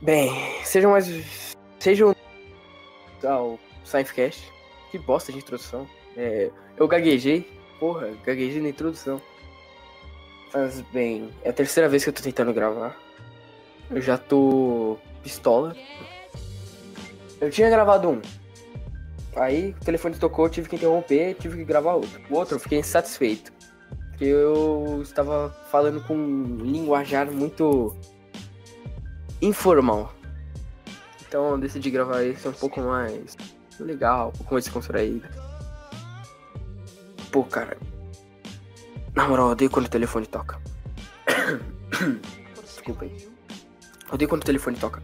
Bem, sejam mais. Sejam ao Sciencecast. Que bosta de introdução. É, eu gaguejei. Porra, gaguejei na introdução. Mas bem, é a terceira vez que eu tô tentando gravar. Eu já tô pistola. Eu tinha gravado um. Aí o telefone tocou, tive que interromper, tive que gravar outro. O outro eu fiquei insatisfeito. Porque eu estava falando com um linguajar muito informal. Então eu decidi gravar esse um pouco mais legal, um pouco mais. Pô, cara. Na moral, eu odeio quando o telefone toca. Desculpa aí. Eu odeio quando o telefone toca.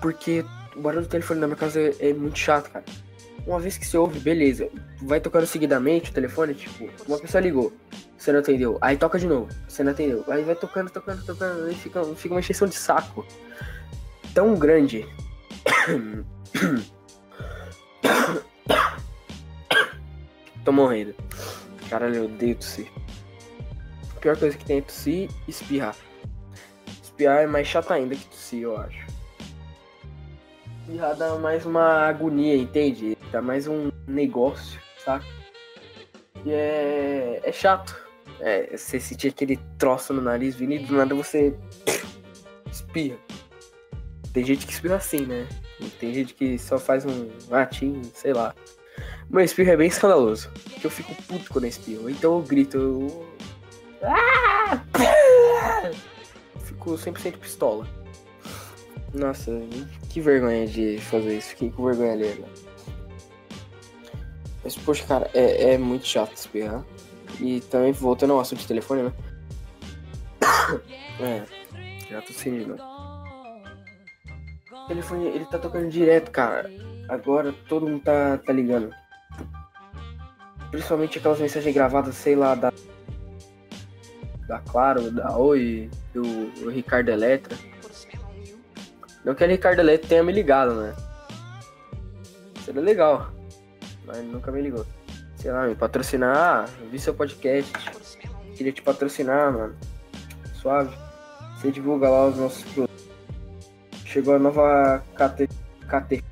Porque o barulho do telefone na minha casa é, é muito chato, cara. Uma vez que você ouve, beleza. Vai tocando seguidamente o telefone, tipo, uma pessoa ligou, você não atendeu. Aí toca de novo, você não atendeu. Aí vai tocando, tocando, tocando. Aí fica, fica uma extensão de saco tão grande. Tô morrendo. Caralho, eu odeio tossir. A pior coisa que tem é tossir e espirrar. Espirrar é mais chato ainda que tossir, eu acho. Espirrar dá mais uma agonia, entende? Dá mais um negócio, saca? E é, é chato. É, você sentir aquele troço no nariz vindo e do nada você espirra. Tem gente que espirra assim, né? Tem gente que só faz um latim, sei lá. Meu espirro é bem escandaloso. Porque eu fico puto quando eu espirro. Então eu grito. Eu... Ah! Fico 100% pistola. Nossa, que vergonha de fazer isso. Fiquei com vergonha. Né? Mas, poxa, cara, é, é muito chato espirrar. E também, voltando ao assunto de telefone, né? É, já tô sem né? O telefone, ele tá tocando direto, cara. Agora todo mundo tá, tá ligando. Principalmente aquelas mensagens gravadas, sei lá, da. Da Claro, da Oi, do, do Ricardo Eletra. Não que a Ricardo Eletra tenha me ligado, né? Seria legal. Mas nunca me ligou. Sei lá, me patrocinar. Ah, vi seu podcast. Queria te patrocinar, mano. Suave. Você divulga lá os nossos produtos. Chegou a nova cate... cate...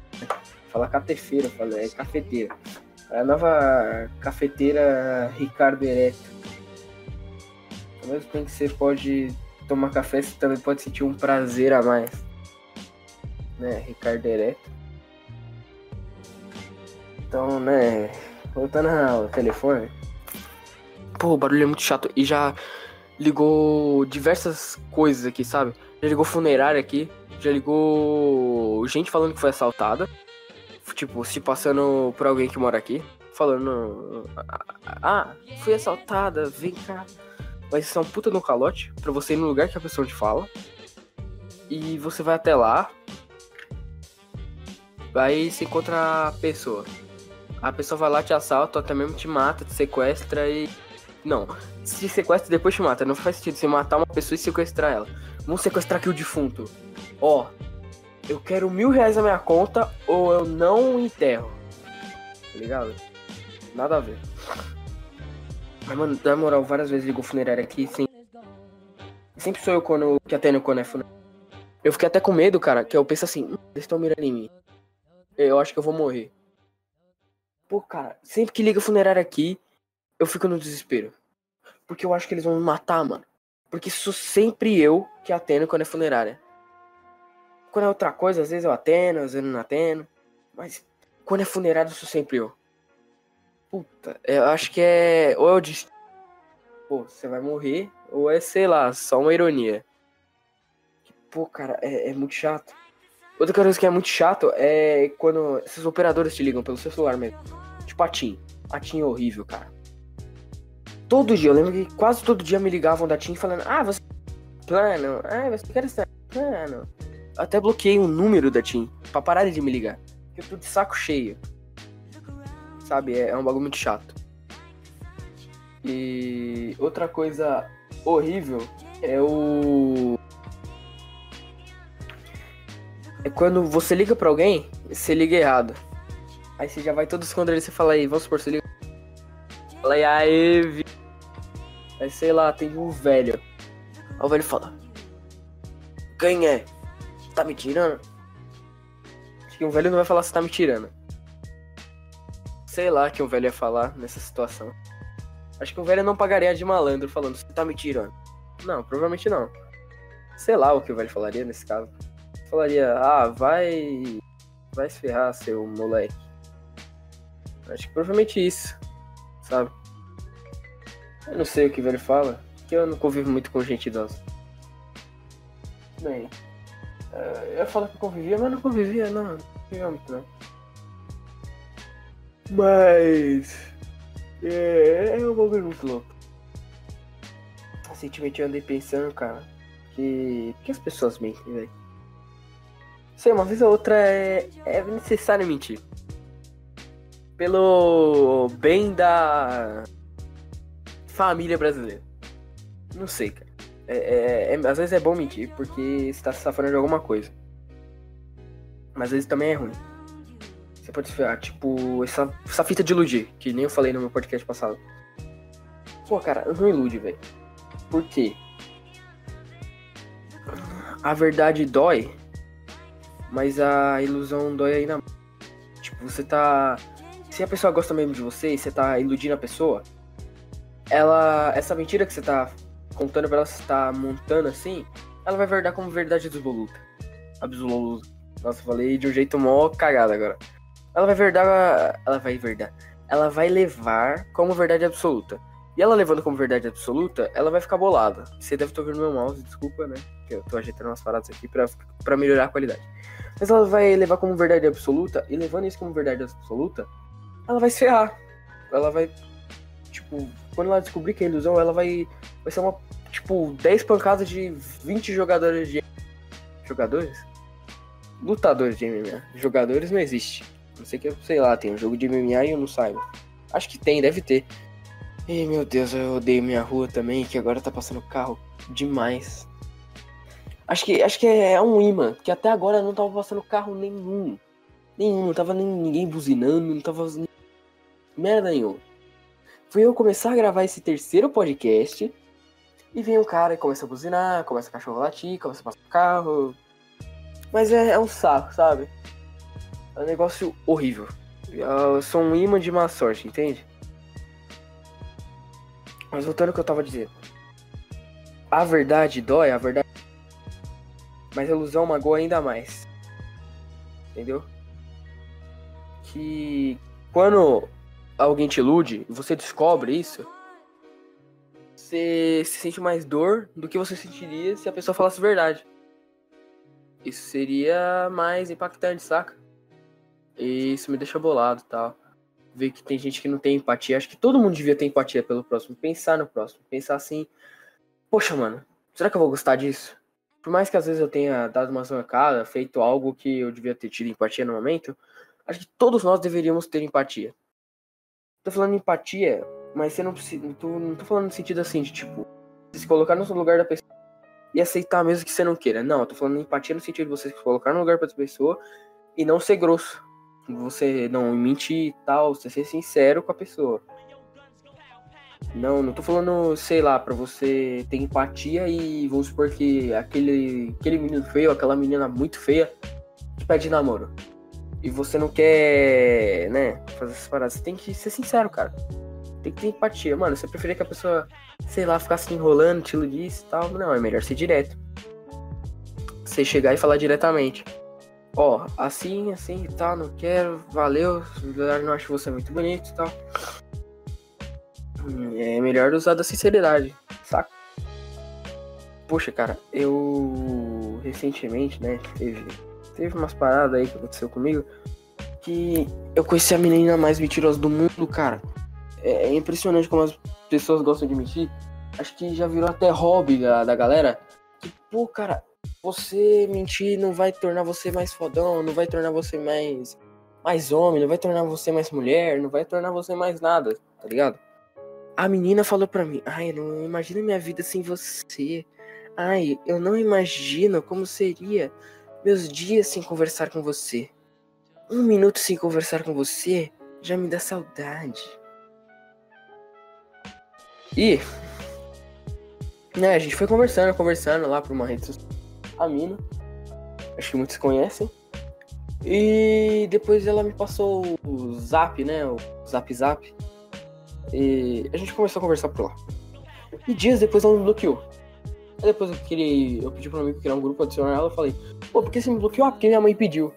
Fala catefeira, falei, é cafeteira. A nova cafeteira Ricardo Ereto. Ao mesmo tempo que você pode tomar café, você também pode sentir um prazer a mais. Né, Ricardo Ereto. Então, né, voltando ao telefone. Pô, o barulho é muito chato. E já ligou diversas coisas aqui, sabe? Já ligou funerária aqui. Já ligou gente falando que foi assaltada tipo, se passando por alguém que mora aqui, falando: Ah, fui assaltada, vem cá. Vai ser um puta no calote pra você ir no lugar que a pessoa te fala. E você vai até lá. Aí se encontra a pessoa. A pessoa vai lá, te assalta, até mesmo te mata, te sequestra e. Não, se sequestra depois te mata. Não faz sentido você matar uma pessoa e sequestrar ela. Vamos sequestrar aqui o defunto. Ó, eu quero mil reais na minha conta ou eu não enterro. Tá ligado? Nada a ver. Mas, mano, na moral, várias vezes ligou funerária aqui, sim. Sempre sou eu quando, que atendo quando é funerária. Eu fiquei até com medo, cara, que eu penso assim, hum, eles estão mirando em mim. Eu acho que eu vou morrer. Pô, cara, sempre que liga funerária aqui, eu fico no desespero. Porque eu acho que eles vão me matar, mano. Porque sou sempre eu que atendo quando é funerária. Quando é outra coisa, às vezes eu atendo, às vezes eu não atendo. Mas quando é funerário, eu sou sempre eu. Puta, eu acho que é. Ou eu disse. Pô, você vai morrer. Ou é, sei lá, só uma ironia. Pô, cara, é, é muito chato. Outra coisa que é muito chato é quando esses operadores te ligam pelo seu celular mesmo. Tipo a TIM. A TIM é horrível, cara. Todo dia, eu lembro que quase todo dia me ligavam da TIM falando: Ah, você. Plano. Ah, você quer estar plano até bloqueei um número da TIM pra parar de me ligar. Eu tô de saco cheio. Sabe, é, é um bagulho muito chato. E outra coisa horrível é o. É quando você liga pra alguém, você liga errado. Aí você já vai todo esconder e você fala aí, vamos supor, você liga. Fala aí, aí, vi... Aí sei lá, tem um velho. Aí o velho fala: Quem é? tá me tirando? Acho que um velho não vai falar você tá me tirando. Sei lá que um velho ia falar nessa situação. Acho que um velho não pagaria de malandro falando, você tá me tirando. Não, provavelmente não. Sei lá o que o velho falaria nesse caso. Falaria, ah, vai. Vai se ferrar, seu moleque. Acho que provavelmente isso, sabe? Eu não sei o que o velho fala, porque eu não convivo muito com gente idosa. Bem, eh, eu ia falar que convivia, mas não convivia, não. Não convivia muito, não. Mas. É, é um bagulho muito louco. Recentemente eu andei pensando, cara, que. que as pessoas mentem, velho? Sei, uma vez ou outra é, é necessário mentir. Pelo bem da família brasileira. Não sei, cara. É, é, é, às vezes é bom mentir porque você tá se safando de alguma coisa. Mas às vezes também é ruim. Você pode ferrar, tipo, essa, essa fita de iludir, que nem eu falei no meu podcast passado. Pô, cara, não ilude, velho. Por quê? A verdade dói, mas a ilusão dói ainda mais. Tipo, você tá. Se a pessoa gosta mesmo de você e você tá iludindo a pessoa, ela. Essa mentira que você tá contando pra ela, você tá montando assim, ela vai verdade como verdade absoluta. Absoluta. Nossa, falei de um jeito mó cagado agora. Ela vai verdade. Ela vai verdade. Ela vai levar como verdade absoluta. E ela levando como verdade absoluta, ela vai ficar bolada. Você deve estar ouvindo meu mouse, desculpa, né? Que eu tô ajeitando umas paradas aqui pra, pra melhorar a qualidade. Mas ela vai levar como verdade absoluta, e levando isso como verdade absoluta, ela vai se ferrar. Ela vai. Tipo, quando ela descobrir que é ilusão, ela vai. Vai ser uma. Tipo, 10 pancadas de 20 jogadores de. Jogadores? Lutadores de MMA. Jogadores não existe. Não sei que, sei lá, tem um jogo de MMA e eu não saiba. Acho que tem, deve ter. Ih, meu Deus, eu odeio minha rua também, que agora tá passando carro demais. Acho que, acho que é um imã, que até agora não tava passando carro nenhum. Nenhum, não tava nem ninguém buzinando, não tava merda nenhuma. Fui eu começar a gravar esse terceiro podcast e vem um cara e começa a buzinar, começa a cachorro latir, começa a passar carro. Mas é, é um saco, sabe? É um negócio horrível. Eu sou um imã de má sorte, entende? Mas voltando ao que eu tava dizendo. A verdade dói, a verdade. Mas a ilusão magoa ainda mais. Entendeu? Que quando alguém te ilude e você descobre isso, você se sente mais dor do que você sentiria se a pessoa falasse verdade. Isso seria mais impactante, saca? E isso me deixa bolado tal ver que tem gente que não tem empatia. Acho que todo mundo devia ter empatia pelo próximo. Pensar no próximo. Pensar assim, poxa, mano, será que eu vou gostar disso? Por mais que às vezes eu tenha dado uma zancada, feito algo que eu devia ter tido empatia no momento, acho que todos nós deveríamos ter empatia. Tô falando empatia, mas você não precisa. Não tô, não tô falando no sentido assim, de tipo, se colocar no lugar da pessoa e aceitar mesmo que você não queira. Não, eu tô falando empatia no sentido de você se colocar no lugar da pessoa e não ser grosso você não mentir e tal, você ser sincero com a pessoa. Não, não tô falando, sei lá, pra você ter empatia e vamos supor que aquele, aquele menino feio, aquela menina muito feia, te pede namoro. E você não quer, né, fazer essas paradas. Você tem que ser sincero, cara. Tem que ter empatia. Mano, você preferia que a pessoa, sei lá, ficasse enrolando, te iludisse e tal. Não, é melhor ser direto. Você chegar e falar diretamente ó, assim, assim e tal, não quero, valeu, não acho você muito bonito e tal. É melhor usar da sinceridade, saca? Poxa, cara, eu recentemente, né, teve, teve umas paradas aí que aconteceu comigo que eu conheci a menina mais mentirosa do mundo, cara. É, é impressionante como as pessoas gostam de mentir. Acho que já virou até hobby da, da galera. Que, pô, cara, você mentir não vai tornar você mais fodão, não vai tornar você mais mais homem, não vai tornar você mais mulher, não vai tornar você mais nada, tá ligado? A menina falou pra mim: "Ai, não imagino minha vida sem você. Ai, eu não imagino como seria meus dias sem conversar com você. Um minuto sem conversar com você já me dá saudade." E né, a gente foi conversando, conversando lá por uma rede social a mina. Acho que muitos conhecem. E depois ela me passou o zap, né? O zap zap. E a gente começou a conversar por lá. E dias depois ela me bloqueou. Aí depois eu queria. Eu pedi pra amigo criar um grupo, adicionar ela, eu falei, pô, por que você me bloqueou? Ah, porque minha mãe pediu.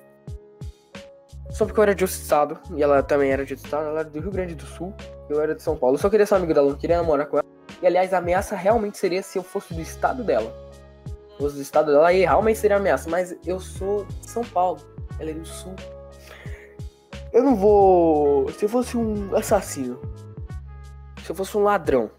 Só porque eu era de outro estado, e ela também era de outro estado, ela era do Rio Grande do Sul, eu era de São Paulo. Eu só queria ser amigo dela, não queria namorar com ela. E aliás, a ameaça realmente seria se eu fosse do estado dela. Se fosse do estado dela, aí realmente seria ameaça. Mas eu sou de São Paulo, ela é do sul. Eu não vou. Se eu fosse um assassino, se eu fosse um ladrão,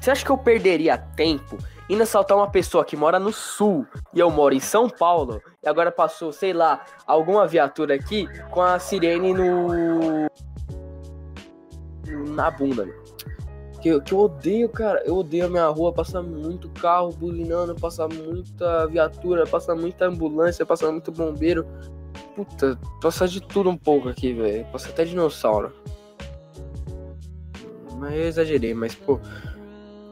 você acha que eu perderia tempo indo assaltar uma pessoa que mora no sul e eu moro em São Paulo e agora passou, sei lá, alguma viatura aqui com a sirene no. na bunda, meu. Que, que eu odeio, cara. Eu odeio a minha rua. Passa muito carro buzinando, passa muita viatura, passa muita ambulância, passa muito bombeiro. Puta, passa de tudo um pouco aqui, velho. Passa até dinossauro. Mas eu exagerei, mas pô.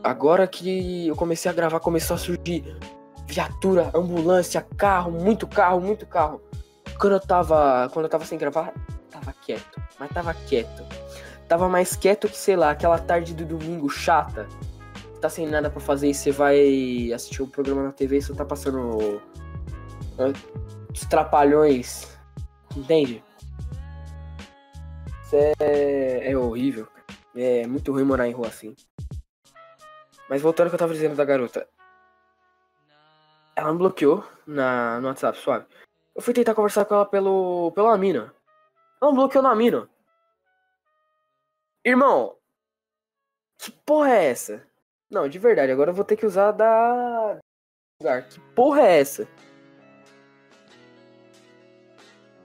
Agora que eu comecei a gravar, começou a surgir viatura, ambulância, carro, muito carro, muito carro. Quando eu tava. Quando eu tava sem gravar, tava quieto. Mas tava quieto. Tava mais quieto que, sei lá, aquela tarde do domingo chata. Tá sem nada para fazer e você vai assistir um programa na TV e você tá passando. Os trapalhões. Entende? Isso é, é horrível. É muito ruim morar em rua assim. Mas voltando ao que eu tava dizendo da garota. Ela me bloqueou na, no WhatsApp, suave. Eu fui tentar conversar com ela pelo, pela mina. Ela me bloqueou na mina. Irmão, que porra é essa? Não, de verdade, agora eu vou ter que usar da. Que porra é essa?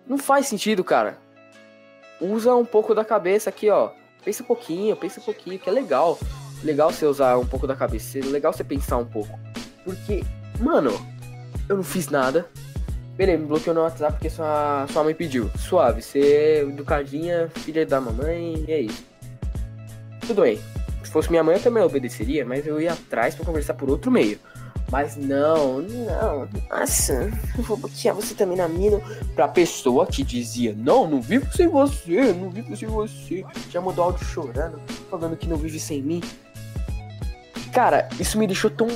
Não faz sentido, cara. Usa um pouco da cabeça aqui, ó. Pensa um pouquinho, pensa um pouquinho, que é legal legal você usar um pouco da cabeça, legal você pensar um pouco. Porque, mano, eu não fiz nada. Beleza, me bloqueou no WhatsApp porque sua, sua mãe pediu. Suave, você é educadinha, filha da mamãe, e é isso. Tudo bem. Se fosse minha mãe, eu também obedeceria, mas eu ia atrás para conversar por outro meio. Mas não, não. Nossa, eu vou bloquear você também na mina. Pra pessoa que dizia, não, não vivo sem você, não vivo sem você. Já mandou áudio chorando, falando que não vive sem mim. Cara, isso me deixou tão,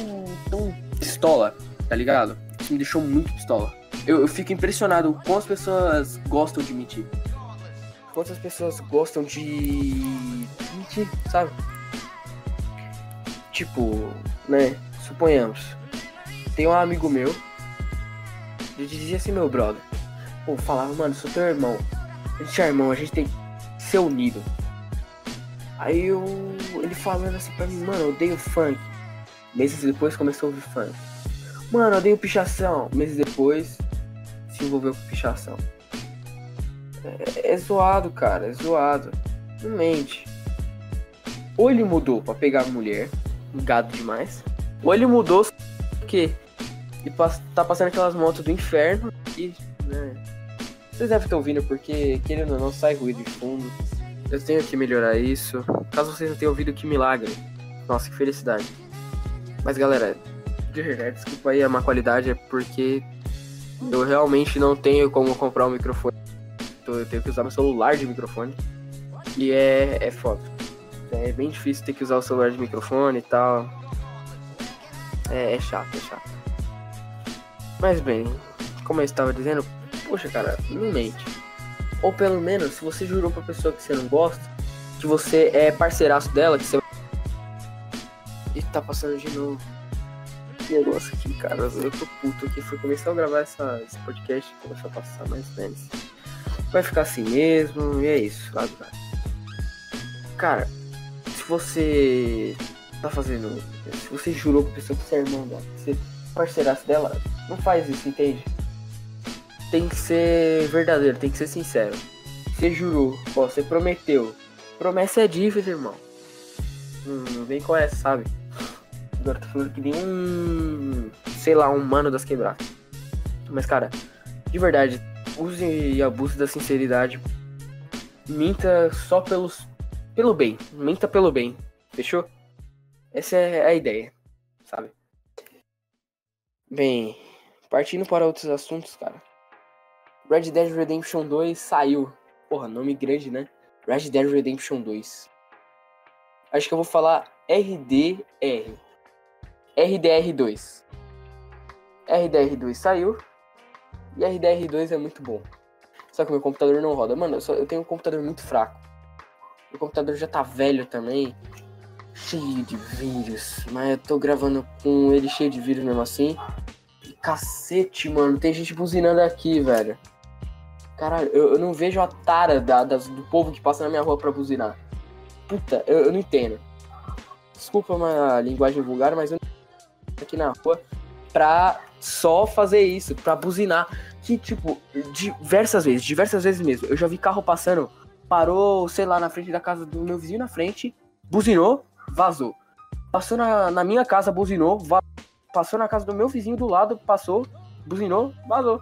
tão pistola, tá ligado? Isso me deixou muito pistola. Eu, eu fico impressionado com as pessoas gostam de mentir. Quantas pessoas gostam de mentir, sabe? Tipo, né? Suponhamos. Tem um amigo meu. Ele dizia assim, meu brother. Pô, falava, mano, sou teu irmão. A gente é irmão, a gente tem que ser unido. Aí eu, ele falando assim pra mim, mano, eu odeio funk. Meses depois começou a ouvir funk. Mano, eu odeio pichação. Meses depois se envolveu com pichação. É, é zoado, cara, é zoado. Não mente. Ou ele mudou pra pegar mulher, gado demais. Ou ele mudou porque e tá passando aquelas motos do inferno e, né? Vocês devem estar ouvindo porque, querendo ou não, sai ruído de fundo. Eu tenho que melhorar isso. Caso vocês não tenham ouvido, que milagre. Nossa, que felicidade. Mas galera, desculpa aí a má qualidade, é porque eu realmente não tenho como comprar um microfone. Então eu tenho que usar meu celular de microfone. E é, é foda. É bem difícil ter que usar o celular de microfone e tal. É, é chato, é chato. Mas bem, como eu estava dizendo, poxa cara, não mente. Ou pelo menos, se você jurou pra pessoa que você não gosta, que você é parceiraço dela, que você. E tá passando de novo. Que negócio aqui, cara. Eu tô puto aqui. Fui começar a gravar essa, esse podcast e começou a passar mais menos. Vai ficar assim mesmo, e é isso, cara? Cara, se você tá fazendo. Se você jurou pra pessoa que você é irmão dela, que você é parceiraço dela, não faz isso, entende? Tem que ser verdadeiro, tem que ser sincero. Você jurou, você prometeu. Promessa é dívida, irmão. Hum, não vem com essa, sabe? Agora tô falando que nem um. Sei lá, um mano das quebradas. Mas, cara, de verdade, use e abuse da sinceridade. Minta só pelos. Pelo bem. Minta pelo bem. Fechou? Essa é a ideia, sabe? Bem, partindo para outros assuntos, cara. Red Dead Redemption 2 saiu. Porra, nome grande, né? Red Dead Redemption 2. Acho que eu vou falar RDR. RDR2. RDR2 saiu. E RDR2 é muito bom. Só que meu computador não roda. Mano, eu, só, eu tenho um computador muito fraco. Meu computador já tá velho também. Cheio de vírus. Mas eu tô gravando com ele cheio de vírus mesmo assim. E cacete, mano. Tem gente buzinando aqui, velho. Caralho, eu, eu não vejo a tara da, das, do povo que passa na minha rua pra buzinar. Puta, eu, eu não entendo. Desculpa uma linguagem vulgar, mas eu não aqui na rua pra só fazer isso, pra buzinar. Que, tipo, diversas vezes, diversas vezes mesmo. Eu já vi carro passando, parou, sei lá, na frente da casa do meu vizinho na frente, buzinou, vazou. Passou na, na minha casa, buzinou, vazou. Passou na casa do meu vizinho do lado, passou, buzinou, vazou.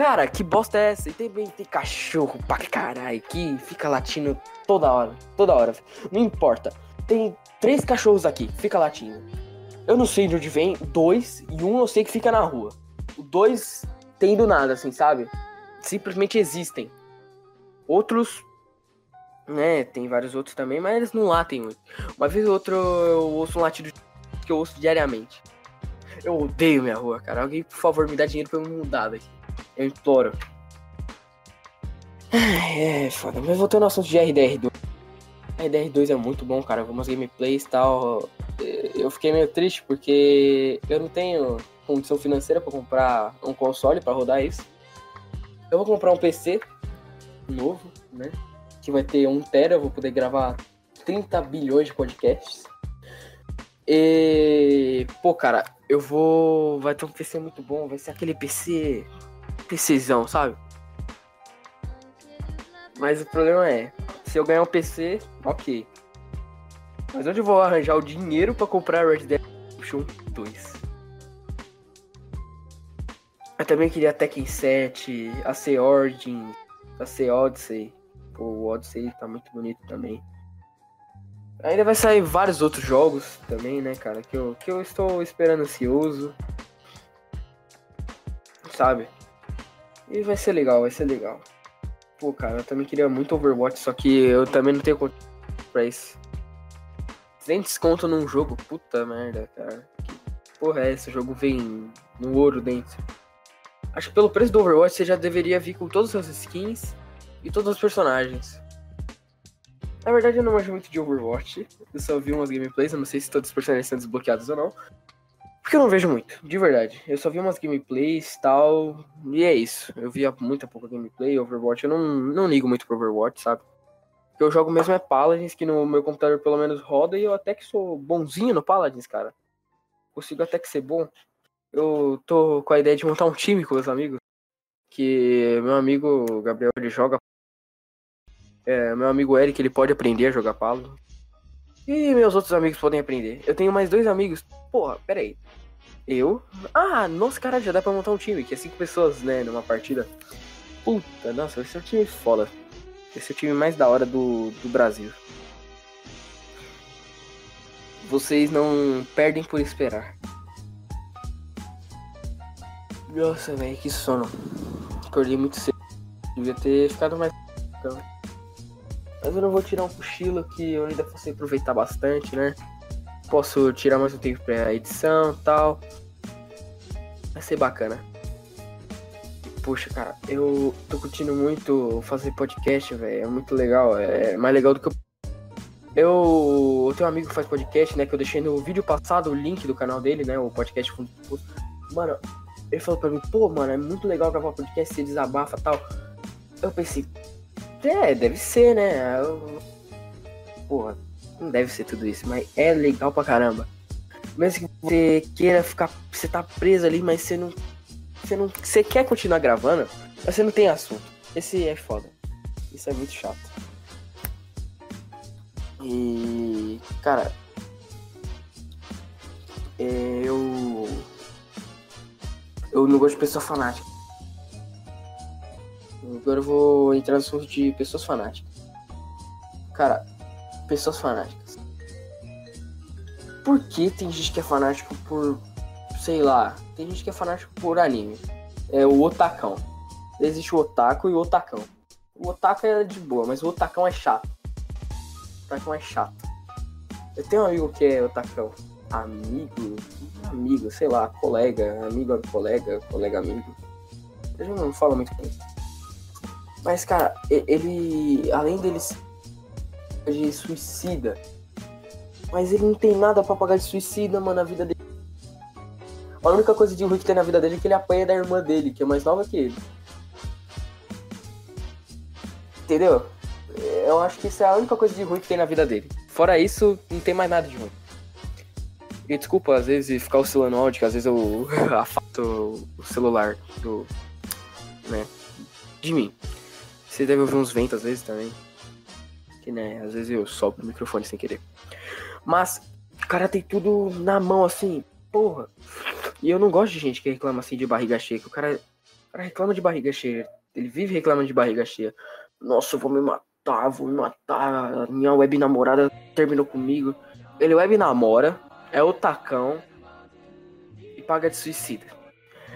Cara, que bosta é essa? E também tem cachorro pra caralho que fica latindo toda hora. Toda hora. Não importa. Tem três cachorros aqui, fica latindo. Eu não sei de onde vem, dois, e um eu sei que fica na rua. Dois tem do nada, assim, sabe? Simplesmente existem. Outros, né, tem vários outros também, mas eles não latem muito. Uma vez ou outra eu ouço um latido que eu ouço diariamente. Eu odeio minha rua, cara. Alguém, por favor, me dá dinheiro pra eu mudar daqui. Eu imploro. É, foda. Mas voltando ao assunto de RDR2. RDR2 é muito bom, cara. Algumas gameplays e tal. Eu fiquei meio triste porque eu não tenho condição financeira para comprar um console para rodar isso. Eu vou comprar um PC novo, né? Que vai ter 1 tera, eu vou poder gravar 30 bilhões de podcasts. E, pô, cara, eu vou. Vai ter um PC muito bom, vai ser aquele PC PCzão, sabe? Mas o problema é, se eu ganhar um PC, ok. Mas onde eu vou arranjar o dinheiro para comprar Red Dead Redemption 2? Eu também queria Tekken 7, AC Origin, AC Odyssey. Pô, o Odyssey tá muito bonito também. Ainda vai sair vários outros jogos também, né, cara? Que eu, que eu estou esperando ansioso. Sabe? E vai ser legal, vai ser legal. Pô, cara, eu também queria muito Overwatch, só que eu também não tenho conta pra isso. Sem desconto num jogo, puta merda, cara. Que porra é esse? O jogo vem no ouro dentro. Acho que pelo preço do Overwatch você já deveria vir com todos os seus skins e todos os personagens. Na verdade eu não manjo muito de Overwatch. Eu só vi umas gameplays, eu não sei se todos os personagens estão desbloqueados ou não. Porque eu não vejo muito, de verdade. Eu só vi umas gameplays e tal. E é isso. Eu via muita pouca gameplay, Overwatch. Eu não, não ligo muito pro Overwatch, sabe? Que eu jogo mesmo é Paladins, que no meu computador pelo menos roda. E eu até que sou bonzinho no Paladins, cara. Consigo até que ser bom. Eu tô com a ideia de montar um time com meus amigos. Que meu amigo Gabriel ele joga. É, meu amigo Eric ele pode aprender a jogar Paladins. E meus outros amigos podem aprender. Eu tenho mais dois amigos. Porra, pera aí. Eu. Ah, nossa, cara, já dá pra montar um time, que é cinco pessoas, né, numa partida. Puta, nossa, esse é um time foda. Esse é o time mais da hora do, do Brasil. Vocês não perdem por esperar. Nossa, velho, que sono. Acordei muito cedo. Devia ter ficado mais. Mas eu não vou tirar um cochilo que eu ainda fosse aproveitar bastante, né? Posso tirar mais um tempo pra edição tal. Vai ser bacana. Puxa, cara, eu tô curtindo muito fazer podcast, velho. É muito legal. É mais legal do que eu. Eu, eu tenho um amigo que faz podcast, né? Que eu deixei no vídeo passado o link do canal dele, né? O podcast Fundo Mano, ele falou pra mim, pô, mano, é muito legal gravar podcast, você desabafa tal. Eu pensei, é, deve ser, né? Eu... Porra, não deve ser tudo isso, mas é legal pra caramba. Mesmo que você queira ficar. Você tá preso ali, mas você não. Você não. Você quer continuar gravando, mas você não tem assunto. Esse é foda. Isso é muito chato. E. Cara. É, eu. Eu não gosto de pessoa fanática. Agora eu vou entrar no assunto de pessoas fanáticas. Cara, pessoas fanáticas. Por que tem gente que é fanático por sei lá, tem gente que é fanático por anime. É o otacão. Existe o otaku e o otacão. O otaku é de boa, mas o otacão é chato. O otacão é chato. Eu tenho um amigo que é otacão. Amigo, amigo, sei lá, colega, amigo, colega, colega, amigo. Eu não falo muito com ele. Mas, cara, ele, além dele de suicida, mas ele não tem nada pra pagar de suicida, mano, na vida dele. A única coisa de ruim que tem na vida dele é que ele apanha da irmã dele, que é mais nova que ele. Entendeu? Eu acho que isso é a única coisa de ruim que tem na vida dele. Fora isso, não tem mais nada de ruim. E desculpa, às vezes, ficar oscilando o áudio, que às vezes eu afasto o celular do. né? De mim. Você deve ouvir uns ventos às vezes também. Né, às vezes eu sopro o microfone sem querer. Mas, o cara tem tudo na mão assim, porra. E eu não gosto de gente que reclama assim de barriga cheia. Que o cara, o cara reclama de barriga cheia. Ele vive reclamando de barriga cheia. Nossa, eu vou me matar, vou me matar. Minha web namorada terminou comigo. Ele web namora, é o tacão e paga de suicida.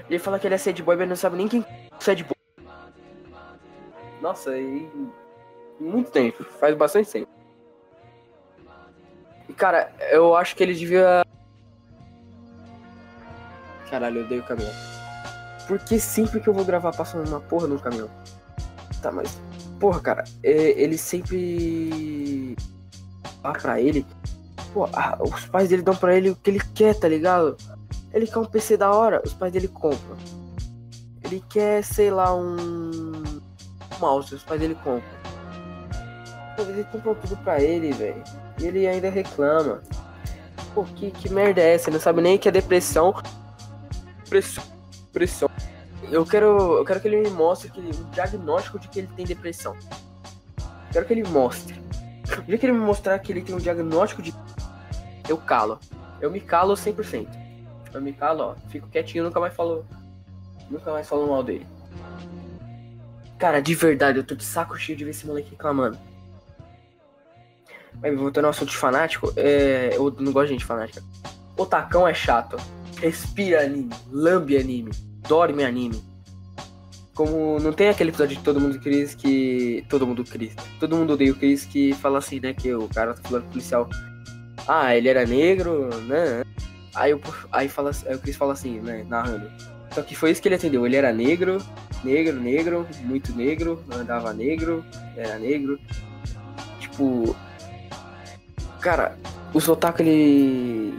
Ele fala que ele é sad boy, mas não sabe nem quem é sad boy. Nossa, e muito tempo, faz bastante tempo. E cara, eu acho que ele devia. Caralho, eu odeio o caminhão. Porque sempre que eu vou gravar passa uma porra no caminhão. Tá, mas porra, cara, é, ele sempre. Ah, pra ele. Pô, os pais dele dão pra ele o que ele quer, tá ligado? Ele quer um PC da hora, os pais dele compram. Ele quer, sei lá, um. mouse, os pais dele compram. Ele comprou tudo pra ele, velho. E ele ainda reclama. Pô, que, que merda é essa? Ele não sabe nem que é depressão. Pressão. Pressão eu quero, eu quero que ele me mostre que, o diagnóstico de que ele tem depressão. Quero que ele mostre. O dia que ele me mostrar que ele tem um diagnóstico de. Eu calo. Eu me calo 100%. Eu me calo, ó. Fico quietinho, nunca mais falo. Nunca mais falo mal dele. Cara, de verdade, eu tô de saco cheio de ver esse moleque reclamando. Mas voltando ao assunto de fanático, é... eu não gosto de gente fanática. O tacão é chato. Respira anime, lambe anime dorme anime. Como não tem aquele episódio de Todo Mundo Cris que. Todo mundo Cris. Todo mundo odeia o Cris que fala assim, né? Que o cara tá falando policial. Ah, ele era negro, né? Aí, eu, aí, fala, aí o Chris fala assim, né? Narrando. Só que foi isso que ele atendeu. Ele era negro, negro, negro, muito negro, andava negro, era negro. Tipo. Cara, o Sotaku ele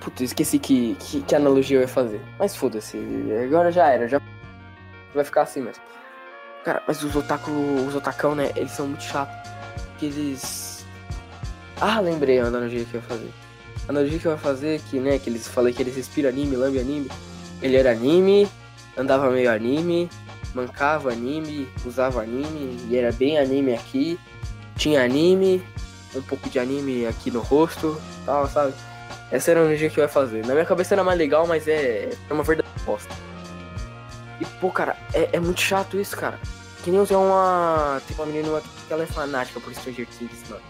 Puta, esqueci que, que, que, analogia eu ia fazer. Mas foda-se, agora já era, já vai ficar assim mesmo. Cara, mas os otaku, os otacão, né, eles são muito chatos. Que eles. Ah, lembrei a analogia que eu ia fazer. A analogia que eu ia fazer, que, né, que eles falei que eles respiram anime, lambe anime. Ele era anime, andava meio anime, mancava anime, usava anime, e era bem anime aqui. Tinha anime, um pouco de anime aqui no rosto, tal, sabe? Essa era a analogia que ia fazer. Na minha cabeça era mais legal, mas é, é uma verdade bosta. E, pô, cara, é, é muito chato isso, cara. Que nem eu uma. Tem uma menina que ela é fanática por Stranger Things, mano.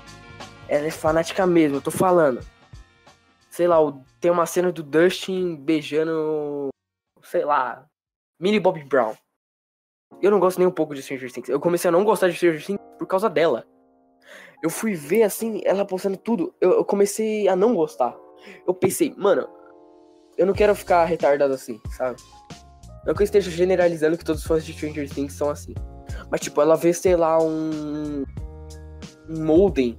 Ela é fanática mesmo, eu tô falando. Sei lá, tem uma cena do Dustin beijando. Sei lá. Millie Bobby Brown. Eu não gosto nem um pouco de Stranger Things. Eu comecei a não gostar de Stranger Things por causa dela. Eu fui ver assim, ela postando tudo. Eu, eu comecei a não gostar eu pensei, mano, eu não quero ficar retardado assim, sabe? Não que eu esteja generalizando que todos os fãs de Stranger Things são assim. Mas, tipo, ela vê, sei lá, um. Um modem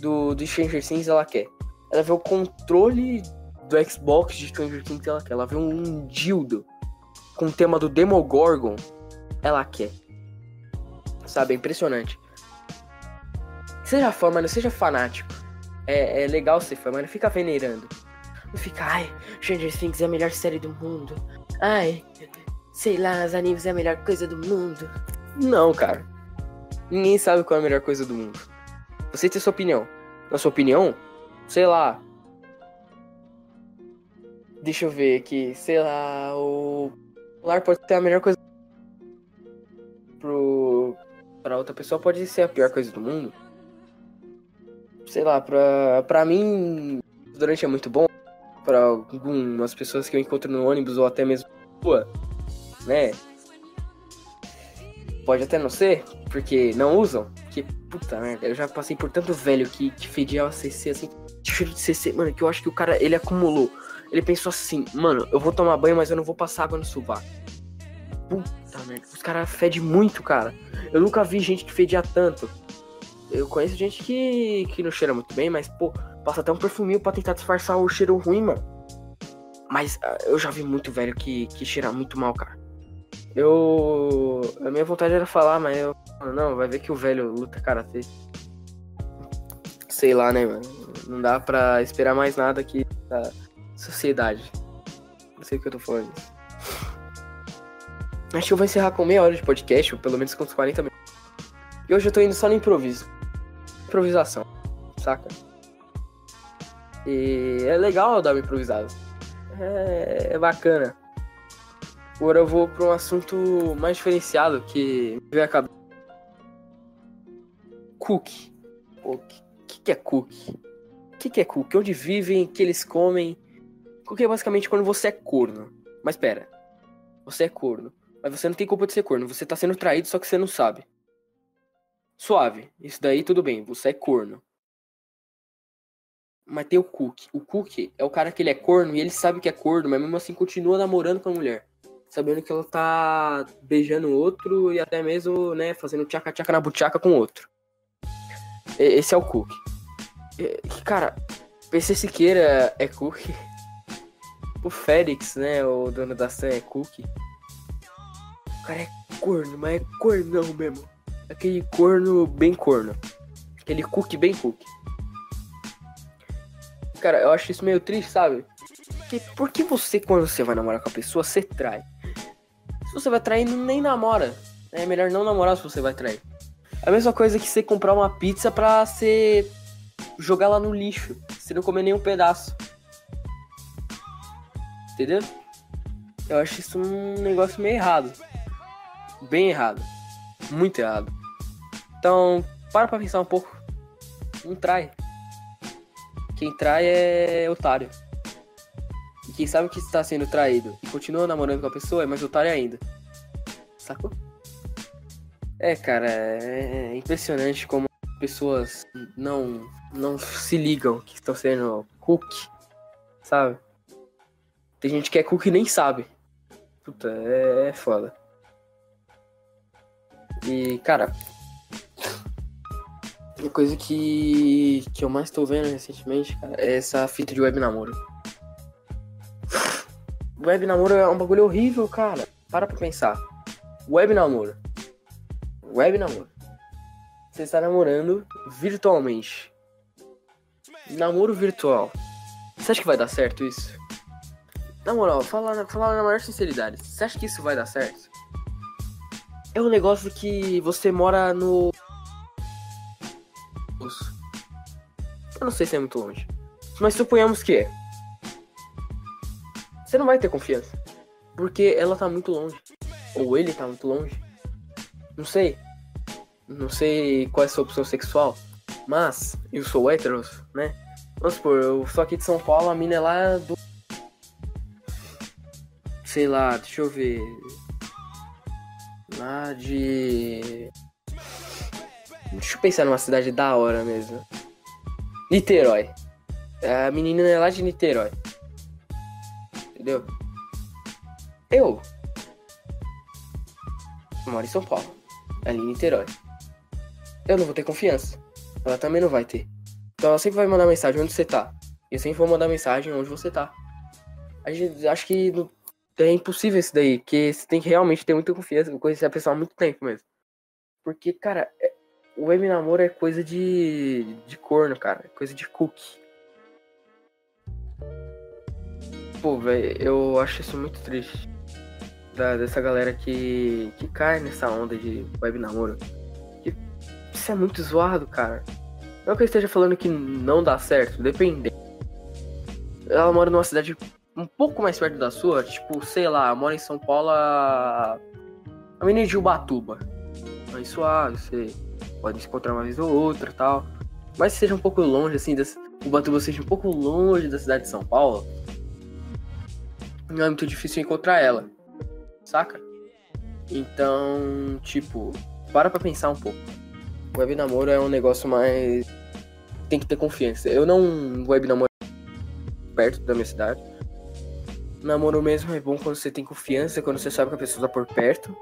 do, do Stranger Things, ela quer. Ela vê o controle do Xbox de Stranger Things, ela quer. Ela vê um dildo com o tema do Demogorgon, ela quer. Sabe? É impressionante. Seja fã, mano, seja fanático é, é legal ser fã, mas não fica venerando. Não fica, ai, Stranger Things é a melhor série do mundo. Ai, sei lá, os animes é a melhor coisa do mundo. Não, cara. Ninguém sabe qual é a melhor coisa do mundo. Você tem sua opinião. Na sua opinião, sei lá. Deixa eu ver aqui, sei lá, o lar pode ser a melhor coisa pro para outra pessoa pode ser a pior coisa do mundo sei lá, pra, pra mim, durante é muito bom. para algumas pessoas que eu encontro no ônibus ou até mesmo na rua, né? Pode até não ser, porque não usam. Que puta merda, eu já passei por tanto velho que, que fedia o CC assim, cheiro de CC, mano, que eu acho que o cara ele acumulou. Ele pensou assim, mano, eu vou tomar banho, mas eu não vou passar água no sovaco. Puta merda, os caras fedem muito, cara. Eu nunca vi gente que fedia tanto. Eu conheço gente que, que não cheira muito bem, mas, pô, passa até um perfuminho pra tentar disfarçar o cheiro ruim, mano. Mas uh, eu já vi muito velho que, que cheira muito mal, cara. Eu. A minha vontade era falar, mas eu. Não, vai ver que o velho luta karatê. Sei lá, né, mano? Não dá pra esperar mais nada aqui da sociedade. Não sei o que eu tô falando. Acho que eu vou encerrar com meia hora de podcast, ou pelo menos com uns 40 minutos. E hoje eu tô indo só no improviso. Improvisação, saca? E é legal dar uma improvisada. É, é bacana. Agora eu vou para um assunto mais diferenciado que me veio a cabeça. Cookie. O que, que é cookie? O que, que é cookie? Onde vivem? O que eles comem? Cookie é basicamente quando você é corno. Mas pera. Você é corno. Mas você não tem culpa de ser corno. Você tá sendo traído, só que você não sabe. Suave. Isso daí tudo bem. Você é corno. Mas tem o Cook. O Cook é o cara que ele é corno e ele sabe que é corno, mas mesmo assim continua namorando com a mulher sabendo que ela tá beijando outro e até mesmo, né, fazendo tchaca-tchaca na buchaca com outro. Esse é o Cook. Cara, PC Siqueira é Cook. O Félix, né, o dono da Sam é Cook. O cara é corno, mas é cornão mesmo. Aquele corno bem corno. Aquele Cook bem Cook. Cara, eu acho isso meio triste, sabe? Porque por que você, quando você vai namorar com a pessoa, você trai? Se você vai trair, nem namora. É melhor não namorar se você vai trair. É a mesma coisa que você comprar uma pizza pra você jogar lá no lixo. Você não comer nenhum pedaço. Entendeu? Eu acho isso um negócio meio errado. Bem errado. Muito errado. Então, para pra pensar um pouco. Não trai. Quem trai é otário. E quem sabe que está sendo traído e continua namorando com a pessoa é mais otário ainda. Sacou? É, cara, é, é impressionante como pessoas não não se ligam que estão sendo cookie, sabe? Tem gente que é cookie e nem sabe. Puta, é, é foda. E, cara, a coisa que, que eu mais tô vendo recentemente, cara, é essa fita de web namoro web namoro é um bagulho horrível, cara. Para pra pensar. Web namoro. Web namoro. Você está namorando virtualmente. Namoro virtual. Você acha que vai dar certo isso? Na moral, fala, fala na maior sinceridade. Você acha que isso vai dar certo? É um negócio que você mora no. Eu não sei se é muito longe. Mas suponhamos que é você não vai ter confiança. Porque ela tá muito longe. Ou ele tá muito longe. Não sei. Não sei qual é a sua opção sexual. Mas eu sou hétero, né? Vamos supor, eu sou aqui de São Paulo, a mina é lá do. Sei lá, deixa eu ver. Lá de. Deixa eu pensar numa cidade da hora mesmo. Niterói. A menina é lá de Niterói entendeu? Eu moro em São Paulo, ali em Niterói. Eu não vou ter confiança. Ela também não vai ter. Então ela sempre vai mandar mensagem onde você tá. E eu sempre vou mandar mensagem onde você tá. A gente acho que é impossível isso daí, porque você tem que realmente ter muita confiança, conhecer a pessoa há muito tempo mesmo. Porque, cara, é, o web namoro é coisa de, de corno, cara. É coisa de cookie. Pô, velho, eu acho isso muito triste. Da, dessa galera que, que cai nessa onda de web namoro. Isso é muito zoado, cara. Não que eu esteja falando que não dá certo, depende. Ela mora numa cidade um pouco mais perto da sua, tipo, sei lá, mora em São Paulo a. A menina de Ubatuba. Mais suave, você pode se encontrar uma vez ou outra tal. Mas seja um pouco longe, assim, desse... Ubatuba seja um pouco longe da cidade de São Paulo não é muito difícil encontrar ela, saca? Então, tipo, para pra pensar um pouco. Web namoro é um negócio mais. Tem que ter confiança. Eu não web namoro perto da minha cidade. Namoro mesmo é bom quando você tem confiança, quando você sabe que a pessoa tá por perto.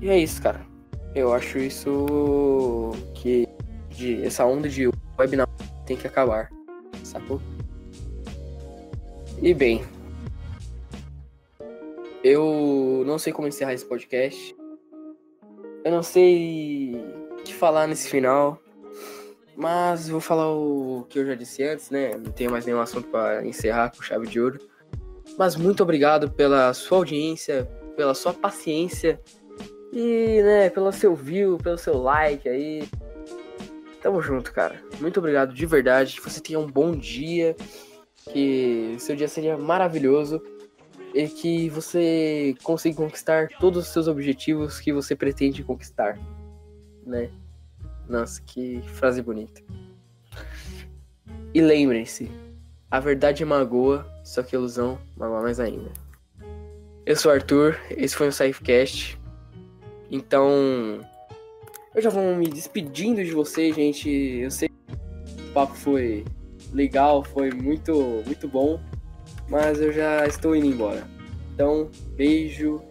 E é isso, cara. Eu acho isso que de, essa onda de web namoro tem que acabar. Sacou? E bem, eu não sei como encerrar esse podcast. Eu não sei o que falar nesse final. Mas vou falar o que eu já disse antes, né? Não tenho mais nenhum assunto para encerrar com chave de ouro. Mas muito obrigado pela sua audiência, pela sua paciência e, né, pelo seu view, pelo seu like aí. Tamo junto, cara. Muito obrigado de verdade. Que você tenha um bom dia. Que seu dia seja maravilhoso. E que você consiga conquistar todos os seus objetivos que você pretende conquistar. Né? Nossa, que frase bonita. E lembrem-se, a verdade magoa, só que a ilusão magoa mais ainda. Eu sou o Arthur, esse foi o Safecast. Então, eu já vou me despedindo de vocês, gente. Eu sei que o papo foi legal, foi muito, muito bom, mas eu já estou indo embora. Então, beijo